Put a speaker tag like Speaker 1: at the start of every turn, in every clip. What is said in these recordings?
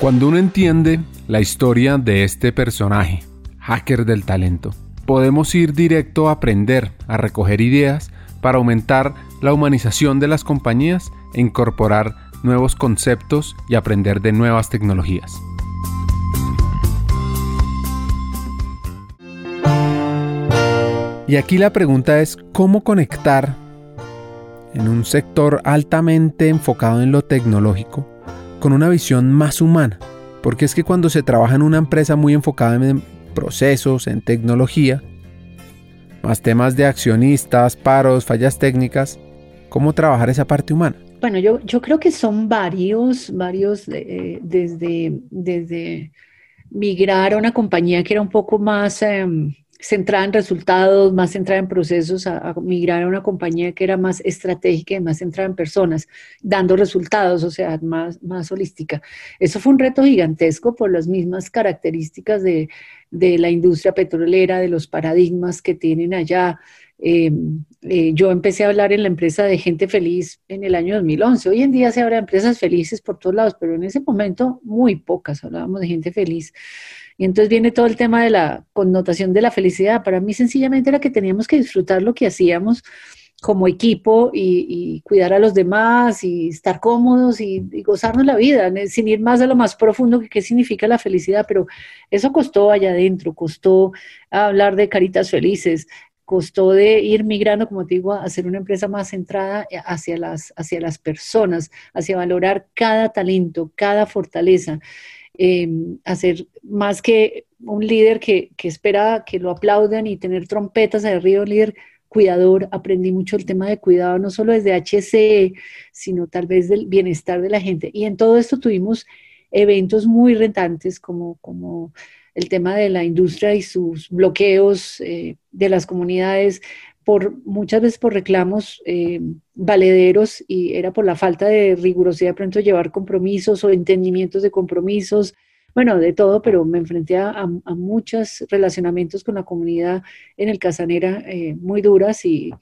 Speaker 1: Cuando uno entiende la historia de este personaje, hacker del talento, podemos ir directo a aprender, a recoger ideas para aumentar la humanización de las compañías e incorporar nuevos conceptos y aprender de nuevas tecnologías. Y aquí la pregunta es cómo conectar en un sector altamente enfocado en lo tecnológico con una visión más humana. Porque es que cuando se trabaja en una empresa muy enfocada en procesos, en tecnología, más temas de accionistas, paros, fallas técnicas, ¿cómo trabajar esa parte humana?
Speaker 2: Bueno, yo, yo creo que son varios, varios, eh, desde, desde migrar a una compañía que era un poco más... Em, centrada en resultados, más centrada en procesos, a, migrar a una compañía que era más estratégica y más centrada en personas, dando resultados, o sea, más, más holística. Eso fue un reto gigantesco por las mismas características de, de la industria petrolera, de los paradigmas que tienen allá. Eh, eh, yo empecé a hablar en la empresa de gente feliz en el año 2011. Hoy en día se habla de empresas felices por todos lados, pero en ese momento muy pocas hablábamos de gente feliz. Y entonces viene todo el tema de la connotación de la felicidad. Para mí sencillamente era que teníamos que disfrutar lo que hacíamos como equipo y, cuidar a los demás y estar cómodos y, gozarnos la vida, sin ir más a lo más profundo que qué significa la felicidad, pero eso costó allá adentro, costó hablar de caritas felices, costó de ir migrando, como te digo, a ser una empresa más centrada hacia las, hacia las personas, hacia valorar cada talento, cada fortaleza. Em, hacer más que un líder que, que, espera que lo aplaudan y tener trompetas arriba, un líder cuidador, aprendí mucho el tema de cuidado, no solo desde HCE, sino tal vez del bienestar de la gente. Y en todo esto tuvimos eventos muy rentantes como, como el tema de la industria y sus bloqueos eh, de las comunidades, por muchas veces por reclamos eh, valederos y era por la falta de rigurosidad pronto llevar compromisos o entendimientos de compromisos, bueno, de todo, pero me enfrenté a, muchos relacionamientos con la comunidad en el Casanera eh, muy duras y,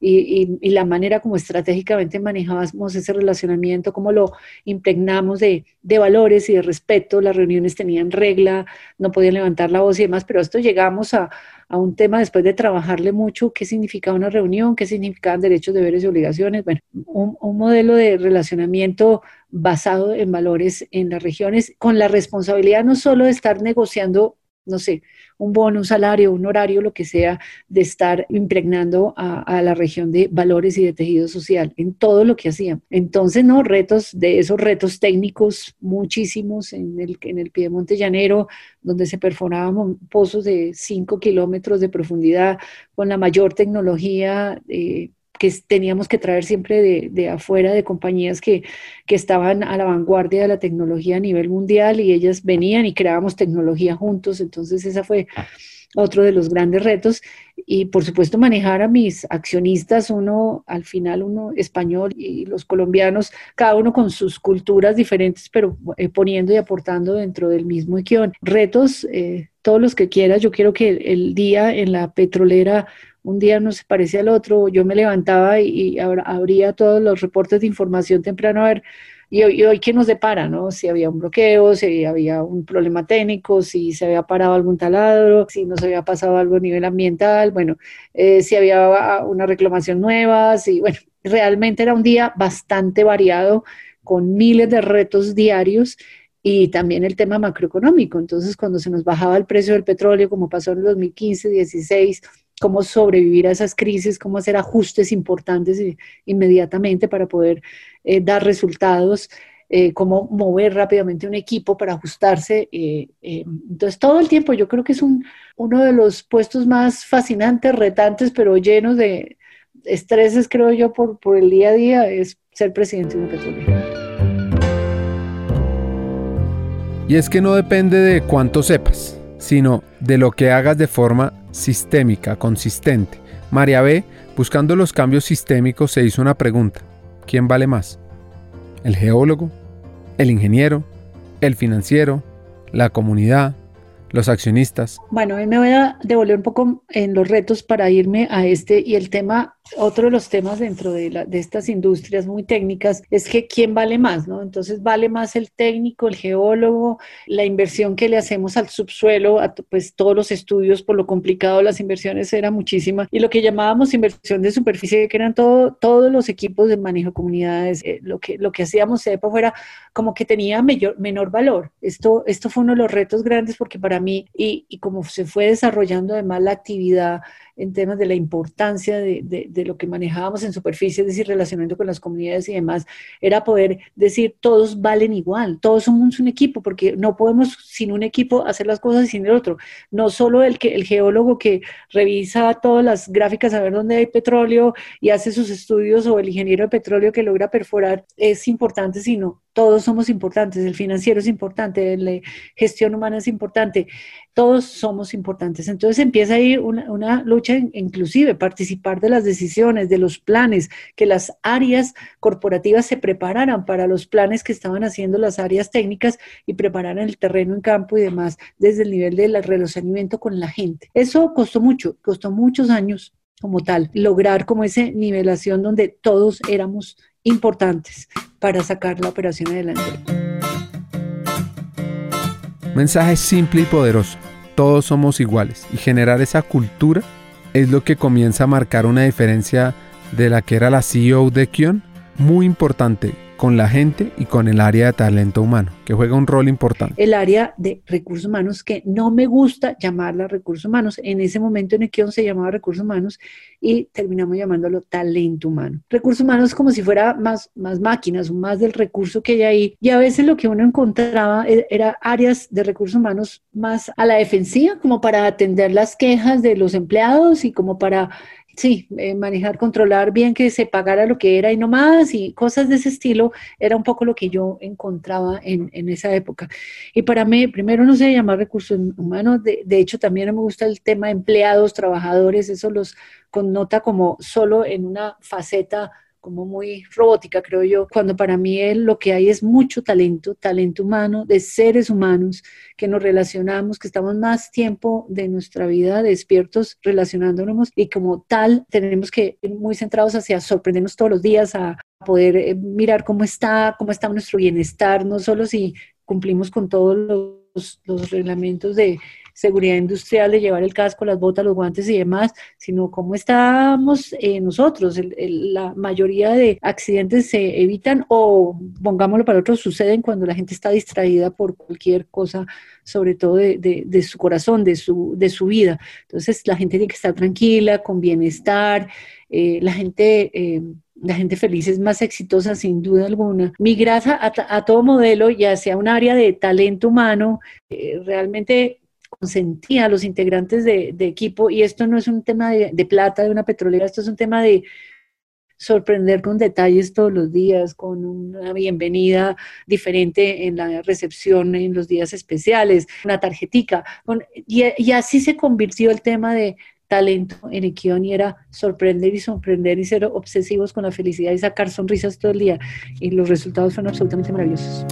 Speaker 2: y, la manera como estratégicamente manejábamos ese relacionamiento, cómo lo impregnamos de, de, valores y de respeto, las reuniones tenían regla, no podían levantar la voz y demás, pero esto llegamos a, a un tema después de trabajarle mucho qué significaba una reunión, qué significaban derechos, deberes y obligaciones. Bueno, un, un modelo de relacionamiento basado en valores en las regiones, con la responsabilidad no solo de estar negociando no sé, un bono, un salario, un horario, lo que sea, de estar impregnando a, la región de valores y de tejido social en todo lo que hacían. Entonces, no, retos, de esos retos técnicos, muchísimos en el, en el Piedemonte Llanero, donde se perforaban pozos de 5 kilómetros de profundidad con la mayor tecnología. Eh, que teníamos que traer siempre de, de afuera, de compañías que, que, estaban a la vanguardia de la tecnología a nivel mundial y ellas venían y creábamos tecnología juntos. Entonces, esa fue otro de los grandes retos. Y por supuesto, manejar a mis accionistas, uno al final, uno español y los colombianos, cada uno con sus culturas diferentes, pero eh, poniendo y aportando dentro del mismo guion. Retos, eh, todos los que quieras. Yo quiero que el día en la petrolera un día no se parecía al otro, yo me levantaba y, abría todos los reportes de información temprano a ver, y hoy, qué nos depara, ¿no? Si había un bloqueo, si había un problema técnico, si se había parado algún taladro, si no se había pasado algo a nivel ambiental, bueno, eh, si había una reclamación nueva, si, bueno, realmente era un día bastante variado, con miles de retos diarios y también el tema macroeconómico. Entonces, cuando se nos bajaba el precio del petróleo, como pasó en el 2015, 16, cómo sobrevivir a esas crisis, cómo hacer ajustes importantes inmediatamente para poder eh, dar resultados, eh, cómo mover rápidamente un equipo para ajustarse. Eh, entonces, todo el tiempo yo creo que es un, uno de los puestos más fascinantes, retantes, pero llenos de estreses, creo yo, por, por el día a día, es ser presidente de una petrolera.
Speaker 1: Y es que no depende de cuánto sepas, sino de lo que hagas de forma sistémica, consistente. María B, buscando los cambios sistémicos, se hizo una pregunta. ¿Quién vale más? ¿El geólogo? ¿El ingeniero? ¿El financiero? ¿La comunidad? ¿Los accionistas?
Speaker 2: Bueno, me voy a devolver un poco en los retos para irme a este y el tema otro de los temas dentro de, estas industrias muy técnicas es que quién vale más, ¿no? Entonces vale más el técnico, el geólogo, la inversión que le hacemos al subsuelo, pues todos los estudios por lo complicado, las inversiones era muchísima y lo que llamábamos inversión de superficie, que eran todo, todos los equipos de manejo de comunidades, eh, lo, que, lo que hacíamos EPA fuera como que tenía mayor, menor valor. Esto, esto fue uno de los retos grandes porque para mí, y, y como se fue desarrollando además la actividad, en temas de la importancia de, de, lo que manejábamos en superficie, es decir, relacionando con las comunidades y demás, era poder decir todos valen igual, todos somos un equipo, porque no podemos sin un equipo hacer las cosas sin el otro. No solo el, que, el geólogo que revisa todas las gráficas a ver dónde hay petróleo y hace sus estudios o el ingeniero de petróleo que logra perforar es importante, sino todos somos importantes, el financiero es importante, la gestión humana es importante, todos somos importantes. Entonces empieza a ir una, lucha inclusive, participar de las decisiones, de los planes, que las áreas corporativas se prepararan para los planes que estaban haciendo las áreas técnicas y prepararan el terreno en campo y demás desde el nivel del relacionamiento con la gente. Eso costó mucho, costó muchos años como tal, lograr como esa nivelación donde todos éramos importantes para sacar la operación adelante.
Speaker 1: Mensaje simple y poderoso. Todos somos iguales y generar esa cultura es lo que comienza a marcar una diferencia de la que era la CEO de Kion. Muy importante, con la gente y con el área de talento humano, que juega un rol importante.
Speaker 2: El área de recursos humanos, que no me gusta llamarla recursos humanos. En ese momento en Equion se llamaba recursos humanos y terminamos llamándolo talento humano. Recursos humanos como si fuera más, más máquinas, más del recurso que hay ahí. Y a veces lo que uno encontraba e, era áreas de recursos humanos más a la defensiva, como para atender las quejas de los empleados y como para Sí, eh, manejar, controlar bien que se pagara lo que era y no más y cosas de ese estilo era un poco lo que yo encontraba en, en esa época. Y para mí, primero no se llama recursos humanos, de, de hecho también me gusta el tema empleados, trabajadores, eso los connota como solo en una faceta como muy robótica, creo yo, cuando para mí lo que hay es mucho talento, talento humano, de seres humanos que nos relacionamos, que estamos más tiempo de nuestra vida despiertos relacionándonos y como tal tenemos que ir muy centrados hacia sorprendernos todos los días, a poder eh, mirar cómo está, cómo está nuestro bienestar, no solo si cumplimos con todos los, los reglamentos de seguridad industrial de llevar el casco, las botas, los guantes y demás, sino cómo estamos eh, nosotros. la mayoría de accidentes se evitan o, pongámoslo para otros, suceden cuando la gente está distraída por cualquier cosa, sobre todo de, su corazón, de su, de su vida. Entonces, la gente tiene que estar tranquila, con bienestar, eh, la gente... Eh, la gente feliz es más exitosa sin duda alguna. Migrar a, a, todo modelo y hacia un área de talento humano, realmente consentía a los integrantes de, equipo y esto no es un tema de, plata de una petrolera, esto es un tema de sorprender con detalles todos los días, con una bienvenida diferente en la recepción en los días especiales, una tarjetica. y, así se convirtió el tema de talento en Equión y era sorprender y sorprender y ser obsesivos con la felicidad y sacar sonrisas todo el día. Y los resultados fueron absolutamente maravillosos.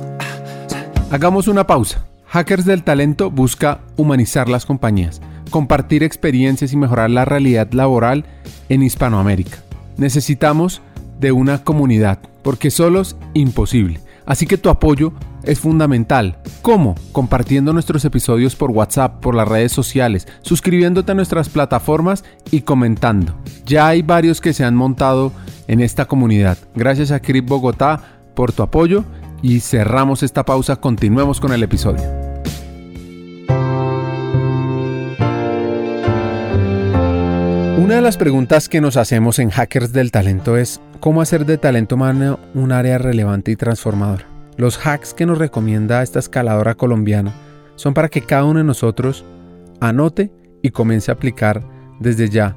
Speaker 1: Hagamos una pausa. Hackers del Talento busca humanizar las compañías, compartir experiencias y mejorar la realidad laboral en Hispanoamérica. Necesitamos de una comunidad, porque solos imposible. Así que tu apoyo es fundamental. ¿Cómo? Compartiendo nuestros episodios por WhatsApp, por las redes sociales, suscribiéndote a nuestras plataformas y comentando. Ya hay varios que se han montado en esta comunidad. Gracias a Crip Bogotá por tu apoyo y cerramos esta pausa, continuemos con el episodio. Una de las preguntas que nos hacemos en Hackers del Talento es cómo hacer de talento humano un área relevante y transformadora. Los hacks que nos recomienda esta escaladora colombiana son para que cada uno de nosotros anote y comience a aplicar desde ya,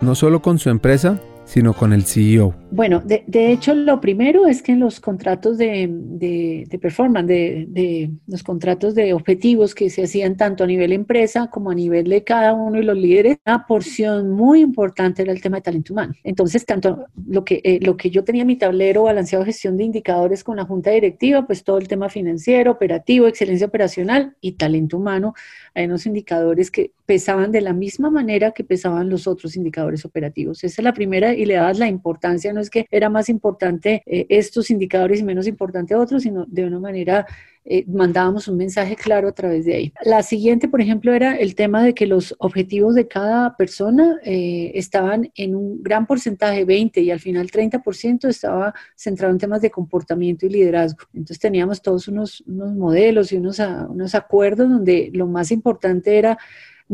Speaker 1: no solo con su empresa, sino con el CEO?
Speaker 2: Bueno, de, hecho, lo primero es que en los contratos de, de, performance, de, los contratos de objetivos que se hacían tanto a nivel empresa como a nivel de cada uno de los líderes, una porción muy importante era el tema de talento humano. Entonces, tanto lo que, eh, lo que yo tenía en mi tablero balanceado de gestión de indicadores con la junta directiva, pues todo el tema financiero, operativo, excelencia operacional y talento humano, hay unos indicadores que pesaban de la misma manera que pesaban los otros indicadores operativos. Esa es la primera y le dabas la importancia, no es que era más importante eh, estos indicadores y menos importante otros, sino de una manera eh, mandábamos un mensaje claro a través de ahí. La siguiente, por ejemplo, era el tema de que los objetivos de cada persona eh, estaban en un gran porcentaje, 20 y al final 30% estaba centrado en temas de comportamiento y liderazgo. Entonces teníamos todos unos, unos modelos y unos, unos acuerdos donde lo más importante era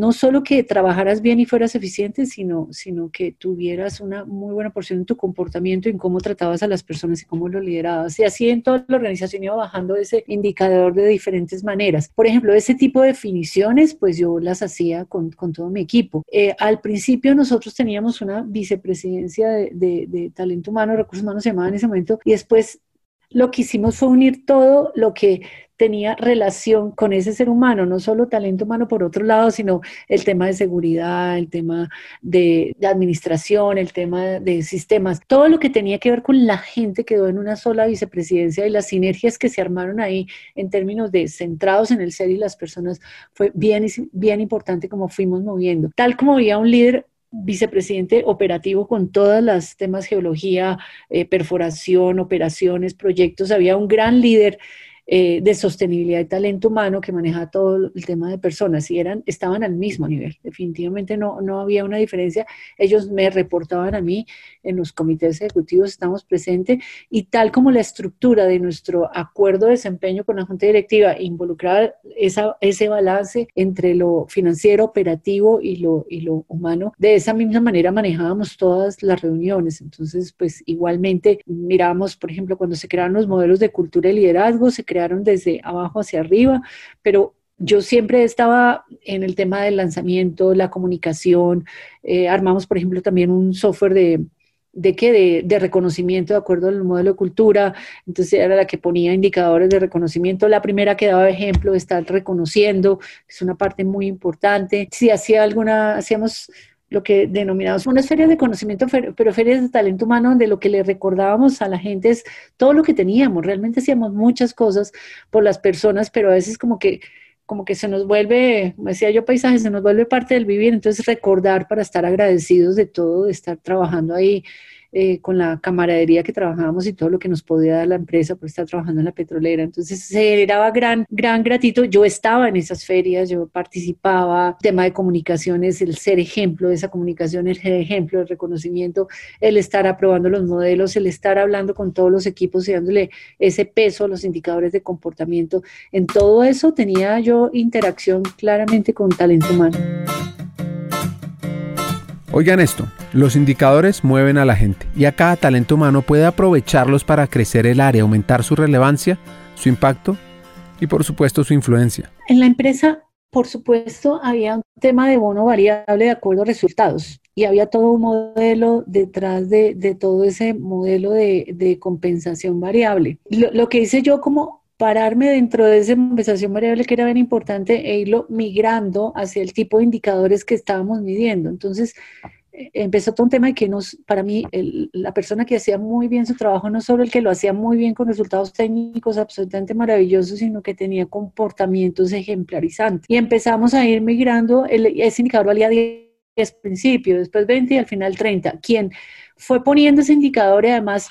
Speaker 2: no solo que trabajaras bien y fueras eficiente, sino, sino que tuvieras una muy buena porción en tu comportamiento, en cómo tratabas a las personas y cómo lo liderabas. Y así en toda la organización iba bajando ese indicador de diferentes maneras. Por ejemplo, ese tipo de definiciones, pues yo las hacía con, todo mi equipo. Eh, al principio nosotros teníamos una vicepresidencia de, de talento humano, recursos humanos se llamaba en ese momento, y después lo que hicimos fue unir todo lo que tenía relación con ese ser humano, no solo talento humano por otro lado, sino el tema de seguridad, el tema de, administración, el tema de sistemas, todo lo que tenía que ver con la gente quedó en una sola vicepresidencia y las sinergias que se armaron ahí en términos de centrados en el ser y las personas fue bien, bien importante como fuimos moviendo. Tal como había un líder vicepresidente operativo con todas las temas geología, eh, perforación, operaciones, proyectos, había un gran líder eh, de sostenibilidad y talento humano que maneja todo el tema de personas y eran, estaban al mismo nivel. Definitivamente no, no había una diferencia. Ellos me reportaban a mí en los comités ejecutivos, estamos presentes y tal como la estructura de nuestro acuerdo de desempeño con la Junta Directiva involucraba esa, ese balance entre lo financiero, operativo y lo, y lo humano, de esa misma manera manejábamos todas las reuniones. Entonces, pues igualmente mirábamos, por ejemplo, cuando se crearon los modelos de cultura y liderazgo, se crearon desde abajo hacia arriba, pero yo siempre estaba en el tema del lanzamiento, la comunicación. Eh, armamos, por ejemplo, también un software de, de qué? De, reconocimiento de acuerdo al modelo de cultura. Entonces era la que ponía indicadores de reconocimiento. La primera que daba ejemplo de estar reconociendo, es una parte muy importante. Si hacía alguna, hacíamos lo que denominamos unas ferias de conocimiento, pero ferias de talento humano, donde lo que le recordábamos a la gente es todo lo que teníamos. Realmente hacíamos muchas cosas por las personas, pero a veces como que como que se nos vuelve, como decía yo, paisaje, se nos vuelve parte del vivir, entonces recordar para estar agradecidos de todo, de estar trabajando ahí eh, con la camaradería que trabajábamos y todo lo que nos podía dar la empresa por estar trabajando en la petrolera. Entonces se generaba gran, gran gratitud. Yo estaba en esas ferias, yo participaba, tema de comunicaciones, el ser ejemplo de esa comunicación, el ser ejemplo, el reconocimiento, el estar aprobando los modelos, el estar hablando con todos los equipos y dándole ese peso a los indicadores de comportamiento. En todo eso tenía yo interacción claramente con talento humano.
Speaker 1: Oigan esto, los indicadores mueven a la gente y a cada talento humano puede aprovecharlos para crecer el área, aumentar su relevancia, su impacto y por supuesto su influencia.
Speaker 2: En la empresa, por supuesto, había un tema de bono variable de acuerdo a resultados y había todo un modelo detrás de, todo ese modelo de, compensación variable. Lo, lo que hice yo como pararme dentro de esa compensación variable que era bien importante e irlo migrando hacia el tipo de indicadores que estábamos midiendo. Entonces, eh, empezó todo un tema de que nos, para mí, la persona que hacía muy bien su trabajo, no solo el que lo hacía muy bien con resultados técnicos absolutamente maravillosos, sino que tenía comportamientos ejemplarizantes. Y empezamos a ir migrando, el, ese indicador valía 10 principios, después 20 y al final 30. Quien fue poniendo ese indicador y además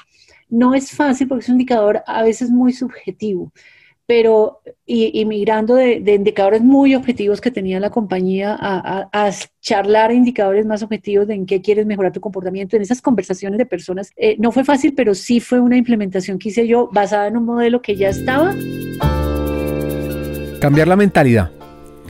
Speaker 2: no es fácil porque es un indicador a veces muy subjetivo, pero y, migrando de, indicadores muy objetivos que tenía la compañía a, charlar indicadores más objetivos de en qué quieres mejorar tu comportamiento en esas conversaciones de personas. Eh, no fue fácil, pero sí fue una implementación que hice yo basada en un modelo que ya estaba.
Speaker 1: Cambiar la mentalidad,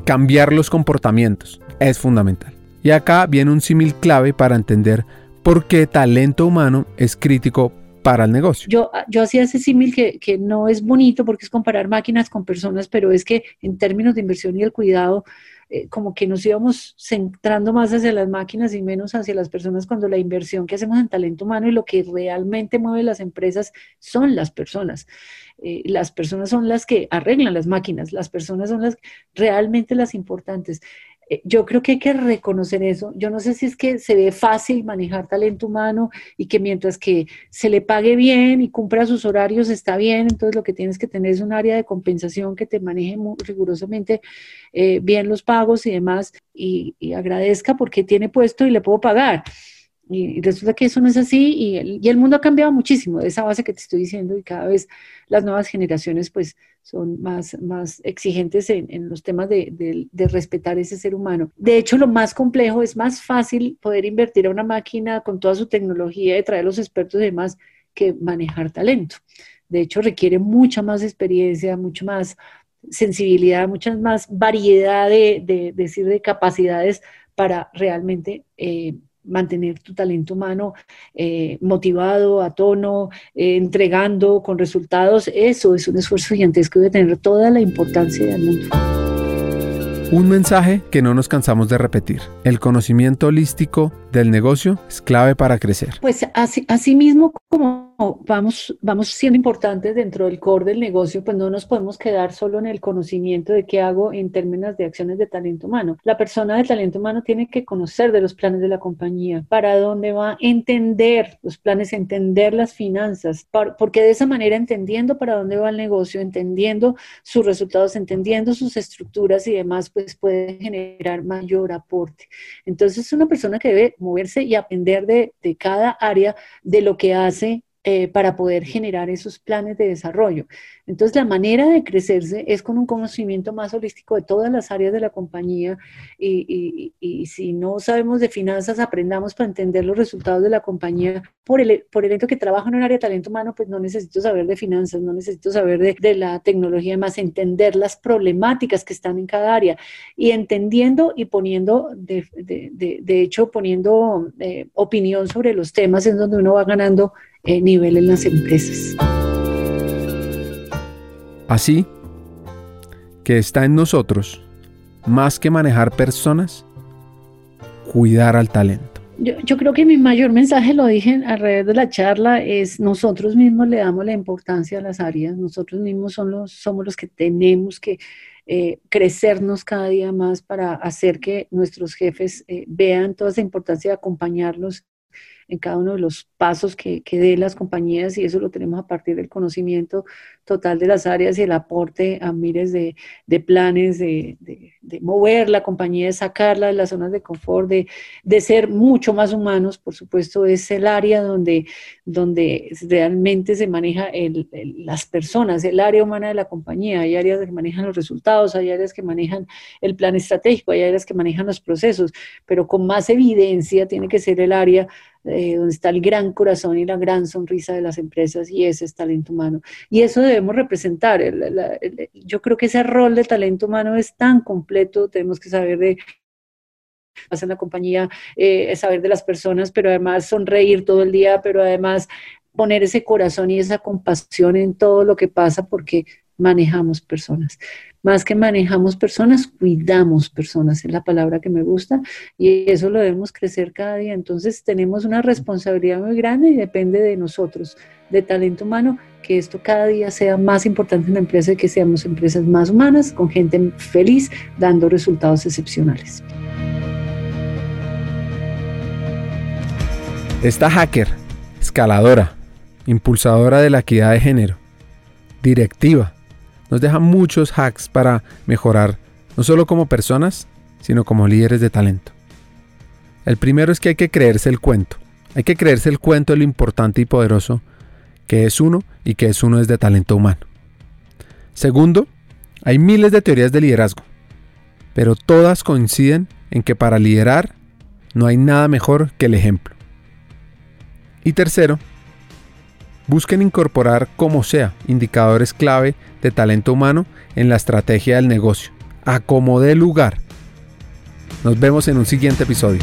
Speaker 1: cambiar los comportamientos es fundamental. Y acá viene un símil clave para entender por qué talento humano es crítico para el negocio.
Speaker 2: Yo, yo hacía ese símil que, que, no es bonito porque es comparar máquinas con personas, pero es que en términos de inversión y el cuidado, eh, como que nos íbamos centrando más hacia las máquinas y menos hacia las personas cuando la inversión que hacemos en talento humano y lo que realmente mueve las empresas son las personas. Eh, las personas son las que arreglan las máquinas, las personas son las realmente las importantes. Eh, yo creo que hay que reconocer eso. Yo no sé si es que se ve fácil manejar talento humano y que mientras que se le pague bien y cumpla sus horarios está bien, entonces lo que tienes que tener es un área de compensación que te maneje muy rigurosamente eh, bien los pagos y demás y, agradezca porque tiene puesto y le puedo pagar. Y resulta que eso no es así y el, y el, mundo ha cambiado muchísimo de esa base que te estoy diciendo y cada vez las nuevas generaciones pues son más, más exigentes en, en los temas de, de, respetar ese ser humano. De hecho, lo más complejo es más fácil poder invertir a una máquina con toda su tecnología y traer los expertos y demás que manejar talento. De hecho, requiere mucha más experiencia, mucho más sensibilidad, mucha más variedad de, de decir, de capacidades para realmente eh, mantener tu talento humano eh, motivado, a tono, eh, entregando con resultados, eso es un esfuerzo gigantesco de tener toda la importancia del mundo.
Speaker 1: Un mensaje que no nos cansamos de repetir. El conocimiento holístico del negocio es clave para crecer.
Speaker 2: Pues así, mismo como vamos, vamos siendo importantes dentro del core del negocio, pues no nos podemos quedar solo en el conocimiento de qué hago en términos de acciones de talento humano. La persona de talento humano tiene que conocer de los planes de la compañía, para dónde va, entender los planes, entender las finanzas, porque de esa manera entendiendo para dónde va el negocio, entendiendo sus resultados, entendiendo sus estructuras y demás, pues puede generar mayor aporte. Entonces es una persona que debe moverse y aprender de, de cada área de lo que hace eh, para poder generar esos planes de desarrollo. Entonces, la manera de crecerse es con un conocimiento más holístico de todas las áreas de la compañía y, si no sabemos de finanzas, aprendamos para entender los resultados de la compañía. Por el, por el hecho que trabajo en un área de talento humano, pues no necesito saber de finanzas, no necesito saber de, la tecnología, más entender las problemáticas que están en cada área y entendiendo y poniendo, de, de hecho, poniendo eh, opinión sobre los temas en donde uno va ganando eh, nivel en las empresas.
Speaker 1: Así que está en nosotros, más que manejar personas, cuidar al talento.
Speaker 2: Yo, yo, creo que mi mayor mensaje, lo dije alrededor de la charla, es nosotros mismos le damos la importancia a las áreas, nosotros mismos son los, somos los que tenemos que eh, crecernos cada día más para hacer que nuestros jefes eh, vean toda esa importancia de acompañarlos en cada uno de los pasos que, que den las compañías y eso lo tenemos a partir del conocimiento total de las áreas y el aporte a miles de, de planes de, de, de, mover la compañía, de sacarla de las zonas de confort, de, ser mucho más humanos, por supuesto, es el área donde, donde realmente se maneja el, las personas, el área humana de la compañía. Hay áreas que manejan los resultados, hay áreas que manejan el plan estratégico, hay áreas que manejan los procesos, pero con más evidencia tiene que ser el área eh, donde está el gran corazón y la gran sonrisa de las empresas y ese es talento humano. Y eso debemos representar. yo creo que ese rol de talento humano es tan completo, tenemos que saber de en la compañía, eh, saber de las personas, pero además sonreír todo el día, pero además poner ese corazón y esa compasión en todo lo que pasa porque manejamos personas. Más que manejamos personas, cuidamos personas, es la palabra que me gusta y eso lo debemos crecer cada día. Entonces tenemos una responsabilidad muy grande y depende de nosotros, de talento humano, que esto cada día sea más importante en la empresa y que seamos empresas más humanas, con gente feliz, dando resultados excepcionales.
Speaker 1: Esta hacker, escaladora, impulsadora de la equidad de género, directiva, nos deja muchos hacks para mejorar, no solo como personas, sino como líderes de talento. El primero es que hay que creerse el cuento. Hay que creerse el cuento de lo importante y poderoso que es uno y que es uno es de talento humano. Segundo, hay miles de teorías de liderazgo, pero todas coinciden en que para liderar no hay nada mejor que el ejemplo. Y tercero, Busquen incorporar como sea indicadores clave de talento humano en la estrategia del negocio. Acomode lugar. Nos vemos en un siguiente episodio.